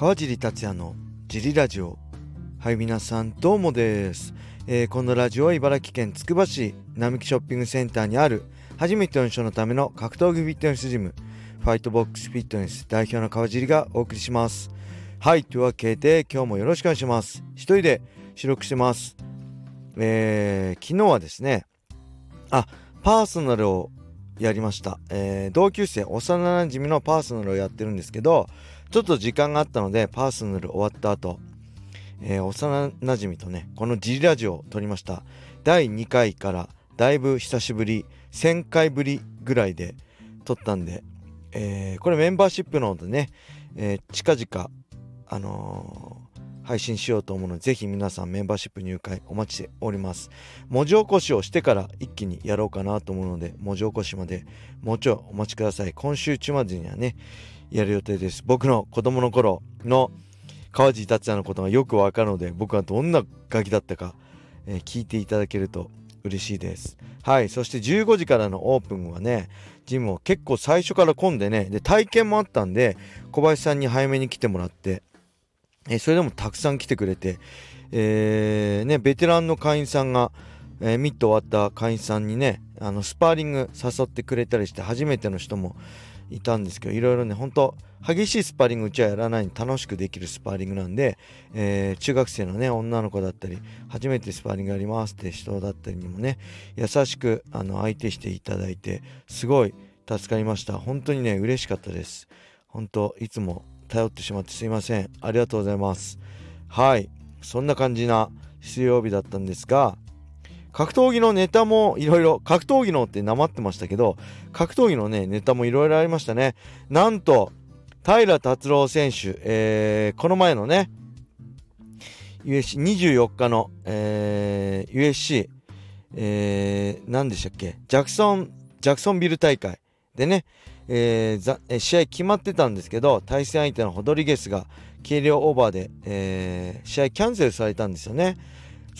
川尻達也のジリラジオ。はい皆さんどうもです、えー、このラジオは茨城県つくば市並木ショッピングセンターにある初めての人のための格闘技フィットネスジムファイトボックスフィットネス代表の川尻がお送りします。はいというわけで今日もよろしくお願いします。一人で収録してます。えー、昨日はですねあパーソナルをやりました、えー、同級生幼馴染のパーソナルをやってるんですけどちょっと時間があったのでパーソナル終わった後、えー、幼馴染とねこのジリラジオを撮りました第2回からだいぶ久しぶり1000回ぶりぐらいで撮ったんで、えー、これメンバーシップの方でね、えー、近々あの配信しようと思うので、ぜひ皆さんメンバーシップ入会お待ちしております。文字起こしをしてから一気にやろうかなと思うので、文字起こしまでもうちょいお待ちください。今週中までにはね、やる予定です。僕の子供の頃の川地達也のことがよくわかるので、僕はどんなガキだったか、えー、聞いていただけると嬉しいです。はい。そして15時からのオープンはね、ジムを結構最初から混んでね、で、体験もあったんで、小林さんに早めに来てもらって、えー、それでもたくさん来てくれて、えー、ね、ベテランの会員さんが、えー、ミット終わった会員さんにね、あの、スパーリング誘ってくれたりして、初めての人もいたんですけど、いろいろね、ほんと、激しいスパーリングうちはやらないに楽しくできるスパーリングなんで、えー、中学生のね、女の子だったり、初めてスパーリングやりますって人だったりにもね、優しく、あの、相手していただいて、すごい助かりました。本当にね、嬉しかったです。本当いつも頼ってしまってすいません。ありがとうございます。はい。そんな感じな水曜日だったんですが、格闘技のネタもいろいろ、格闘技のってなまってましたけど、格闘技のね、ネタもいろいろありましたね。なんと、平達郎選手、えー、この前のね、USC24 日の、えー、USC、えー、何でしたっけ？ジャクソン、ジャクソンビル大会でね、えー、試合決まってたんですけど対戦相手のホドリゲスが軽量オーバーで、えー、試合キャンセルされたんですよね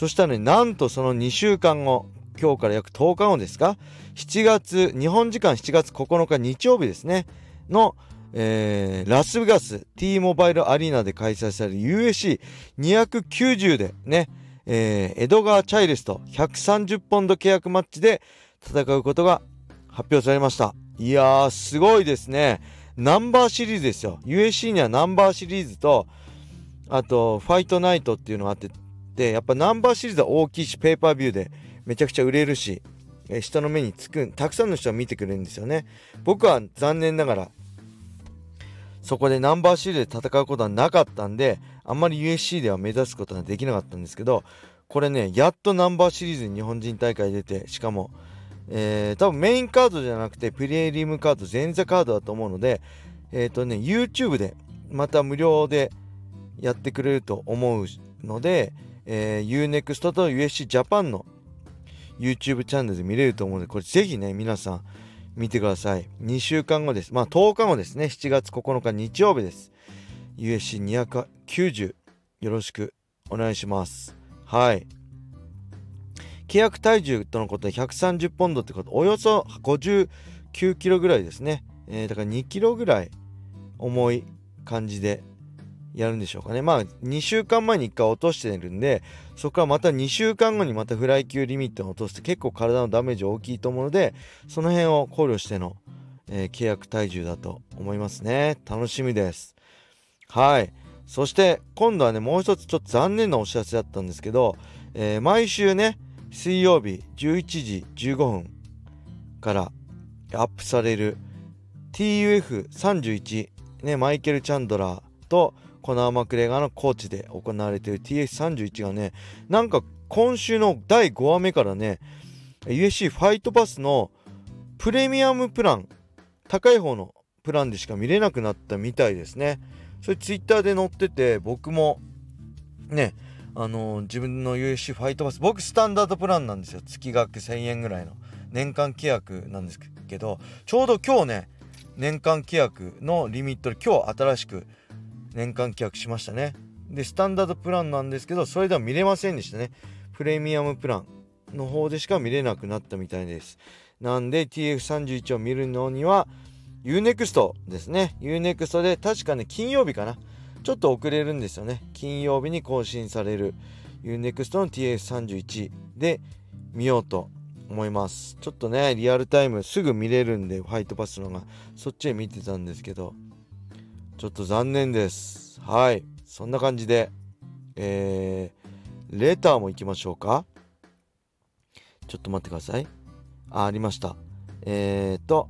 そしたらねなんとその2週間後今日から約10日後ですか？7月日本時間7月9日日曜日ですねの、えー、ラスベガス T モバイルアリーナで開催される USC290 でね、えー、エドガー・チャイルスと130ポンド契約マッチで戦うことが発表されました。いやー、すごいですね。ナンバーシリーズですよ。USC にはナンバーシリーズと、あと、ファイトナイトっていうのがあって、で、やっぱナンバーシリーズは大きいし、ペーパービューでめちゃくちゃ売れるし、え人の目につく、たくさんの人が見てくれるんですよね。僕は残念ながら、そこでナンバーシリーズで戦うことはなかったんで、あんまり USC では目指すことができなかったんですけど、これね、やっとナンバーシリーズに日本人大会出て、しかも、えー、多分メインカードじゃなくてプレリムカード前座カードだと思うのでえっ、ー、とね YouTube でまた無料でやってくれると思うので、えー、UNEXT と USC ジャパンの YouTube チャンネルで見れると思うのでこれぜひね皆さん見てください。2週間後です。まあ10日後ですね。7月9日日曜日です。USC290 よろしくお願いします。はい。契約体重とのことで130ポンドってこと。およそ59キロぐらいですね、えー、だから2キロぐらい重い感じでやるんでしょうかね。まあ2週間前に1回落としてるんでそこからまた2週間後にまたフライ級リミットを落として結構体のダメージ大きいと思うのでその辺を考慮しての、えー、契約体重だと思いますね。楽しみです。はい。そして今度はねもう一つちょっと残念なお知らせだったんですけど、えー、毎週ね水曜日11時15分からアップされる TUF31 ねマイケル・チャンドラーとコナー・マクレガーのコーチで行われている TF31 がねなんか今週の第5話目からね USC ファイトパスのプレミアムプラン高い方のプランでしか見れなくなったみたいですね。それツイッターで載ってて僕もねあの自分の USC ファイトパス僕スタンダードプランなんですよ。月額1000円ぐらいの。年間契約なんですけどちょうど今日ね年間契約のリミットで今日新しく年間契約しましたね。でスタンダードプランなんですけどそれでは見れませんでしたね。プレミアムプランの方でしか見れなくなったみたいです。なんで TF31 を見るのには UNEXT ですね。UNEXT で確かね金曜日かな。ちょっと遅れるんですよね。金曜日に更新される UNEXT の TF31 で見ようと思います。ちょっとねリアルタイムすぐ見れるんでファイトパスのがそっちへ見てたんですけど。ちょっと残念です。はい。そんな感じでえー、レターも行きましょうか。ちょっと待ってください。あありました。えーと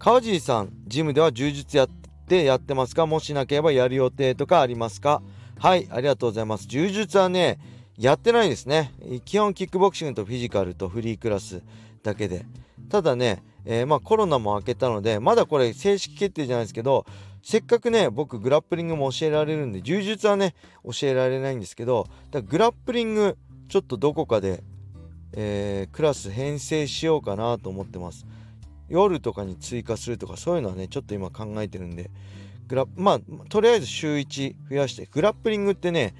川尻さんジムでは柔術やってやってますか？もしなければやる予定とかありますか？はいありがとうございます。柔術はねやってないですね。基本キックボクシングとフィジカルとフリークラスだけで。ただね、えー、まあコロナも明けたのでまだこれ正式決定じゃないですけどせっかくね僕グラップリングも教えられるんで柔術はね教えられないんですけどだグラップリングちょっとどこかで、えー、クラス編成しようかなと思ってます。夜とかに追加するとかそういうのはねちょっと今考えてるんでグラまあとりあえず週1増やしてグラップリングってね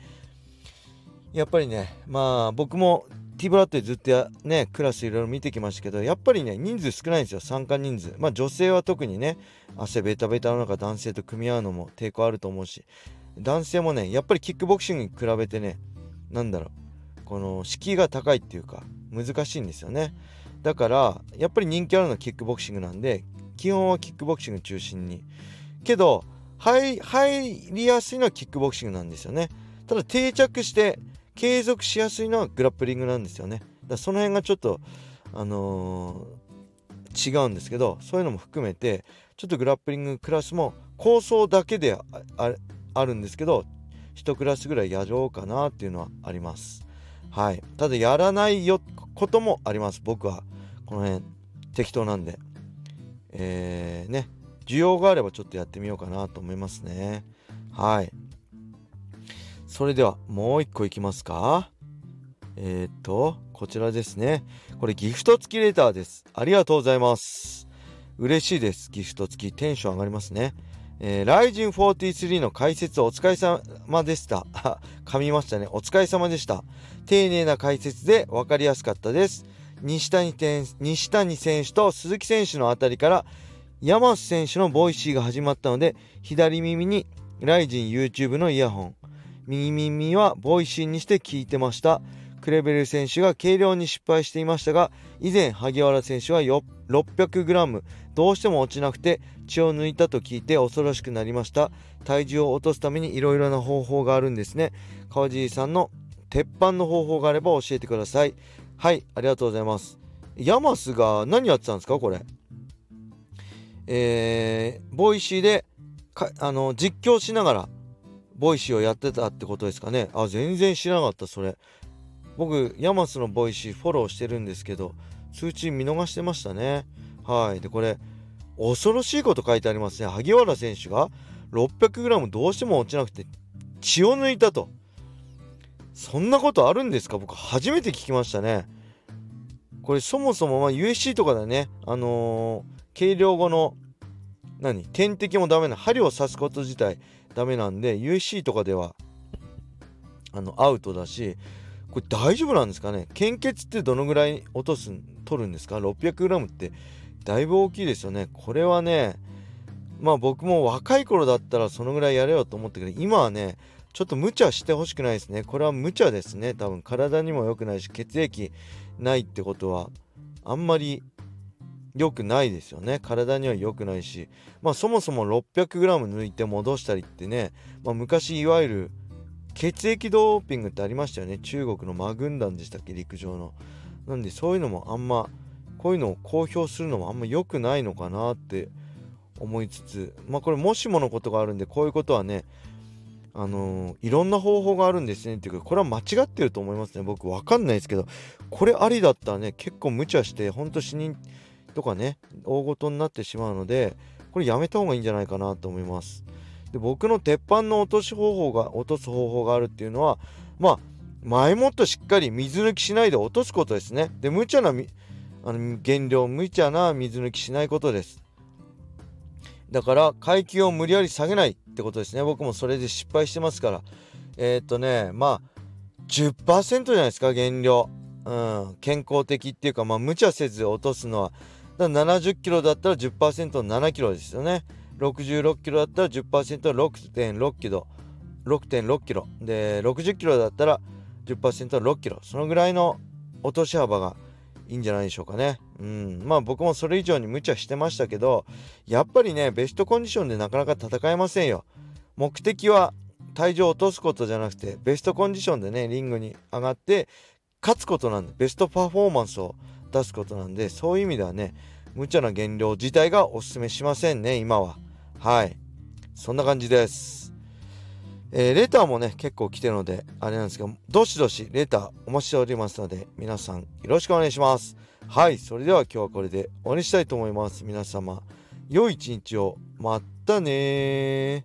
やっぱりねまあ僕も T ブラッドでずっとやねクラスいろいろ見てきましたけどやっぱりね人数少ないんですよ。参加人数。まあ女性は特にね汗ベタベタの中男性と組み合うのも抵抗あると思うし。男性もねやっぱりキックボクシングに比べてね何だろう。この敷居が高いっていうか難しいんですよね。だからやっぱり人気あるのはキックボクシングなんで基本はキックボクシング中心に。けど入りやすいのはキックボクシングなんですよね。ただ定着して継続しやすいのはグラップリングなんですよね。だその辺がちょっと、あのー、違うんですけどそういうのも含めてちょっとグラップリングクラスも構想だけであるんですけど1クラスぐらいやろうかなっていうのはあります。はい、ただやらないよこともあります。僕は。この辺適当なんで。えー、ね。需要があればちょっとやってみようかなと思いますね。はい。それではもう一個いきますか。えっ、と、こちらですね。これギフト付きレターです。ありがとうございます。嬉しいです。ギフト付き。テンション上がりますね。えー、 RIZIN 43の解説お疲れ様でした。噛みましたね。お疲れ様でした。丁寧な解説で分かりやすかったです。西谷西谷選手と鈴木選手のあたりから山瀬選手の Voicy が始まったので左耳にライジン YouTube のイヤホン右耳は Voicy にして聞いてました。クレベル選手が計量に失敗していましたが以前萩原選手は 600g どうしても落ちなくて血を抜いたと聞いて恐ろしくなりました。体重を落とすためにいろいろな方法があるんですね。川尻さんの鉄板の方法があれば教えてください。はいありがとうございます。ヤマスが何やってたんですかこれ？えー、 Voicy であの実況しながら Voicy をやってたってことですかね。あ全然知らなかったそれ。僕ヤマスの Voicy フォローしてるんですけど通知見逃してましたね。はい。でこれ恐ろしいこと書いてありますね。萩原選手が 600g どうしても落ちなくて血を抜いたと。そんなことあるんですか？僕初めて聞きましたね。これそもそもま UFC とかでねあのー、計量後の何？点滴もダメな針を刺すこと自体ダメなんで USC とかではあのアウトだしこれ大丈夫なんですかね？献血ってどのぐらい落とす取るんですか？600g ってだいぶ大きいですよね。これはねまあ僕も若い頃だったらそのぐらいやれよと思ったけど今はねちょっと無茶してほしくないですね。これは無茶ですね。多分体にも良くないし血液ないってことはあんまり良くないですよね。体には良くないし。まあそもそも 600g 抜いて戻したりってね、まあ、昔いわゆる血液ドーピングってありましたよね。中国のマ軍団でしたっけ？陸上の。なんでそういうのもあんまこういうのを公表するのもあんま良くないのかなって思いつつ。まあこれもしものことがあるんでこういうことはねあのー、いろんな方法があるんですねっていうかこれは間違ってると思いますね。僕わかんないですけどこれありだったらね結構無茶してほんと死人とかね大ごとになってしまうのでこれやめた方がいいんじゃないかなと思います。で僕の鉄板の落とし方法が落とす方法があるっていうのはまあ前もっとしっかり水抜きしないで落とすことですね。で無茶なあの原料無茶な水抜きしないことです。だから階級を無理やり下げないってことですね。僕もそれで失敗してますから。えー、っとねまあ10%じゃないですか原料。うん。健康的っていうかまあ無茶せず落とすのは。だ70キロだったら10%の7キロですよね。66キロだったら 10%6.6 キロ6.6キロで60キロだったら 10%6 キロそのぐらいの落とし幅がいいんじゃないでしょうかね。うん、まあ僕もそれ以上に無茶してましたけどやっぱりねベストコンディションでなかなか戦えませんよ。目的は体重を落とすことじゃなくてベストコンディションでねリングに上がって勝つことなんでベストパフォーマンスを出すことなんでそういう意味ではね無茶な減量自体がおすすめしませんね今は。はい。そんな感じです。えー、レターもね結構来てるのであれなんですけどどしどしレターお待ちしておりますので皆さんよろしくお願いします。はい。それでは今日はこれで終わりにしたいと思います。皆様良い一日を。またね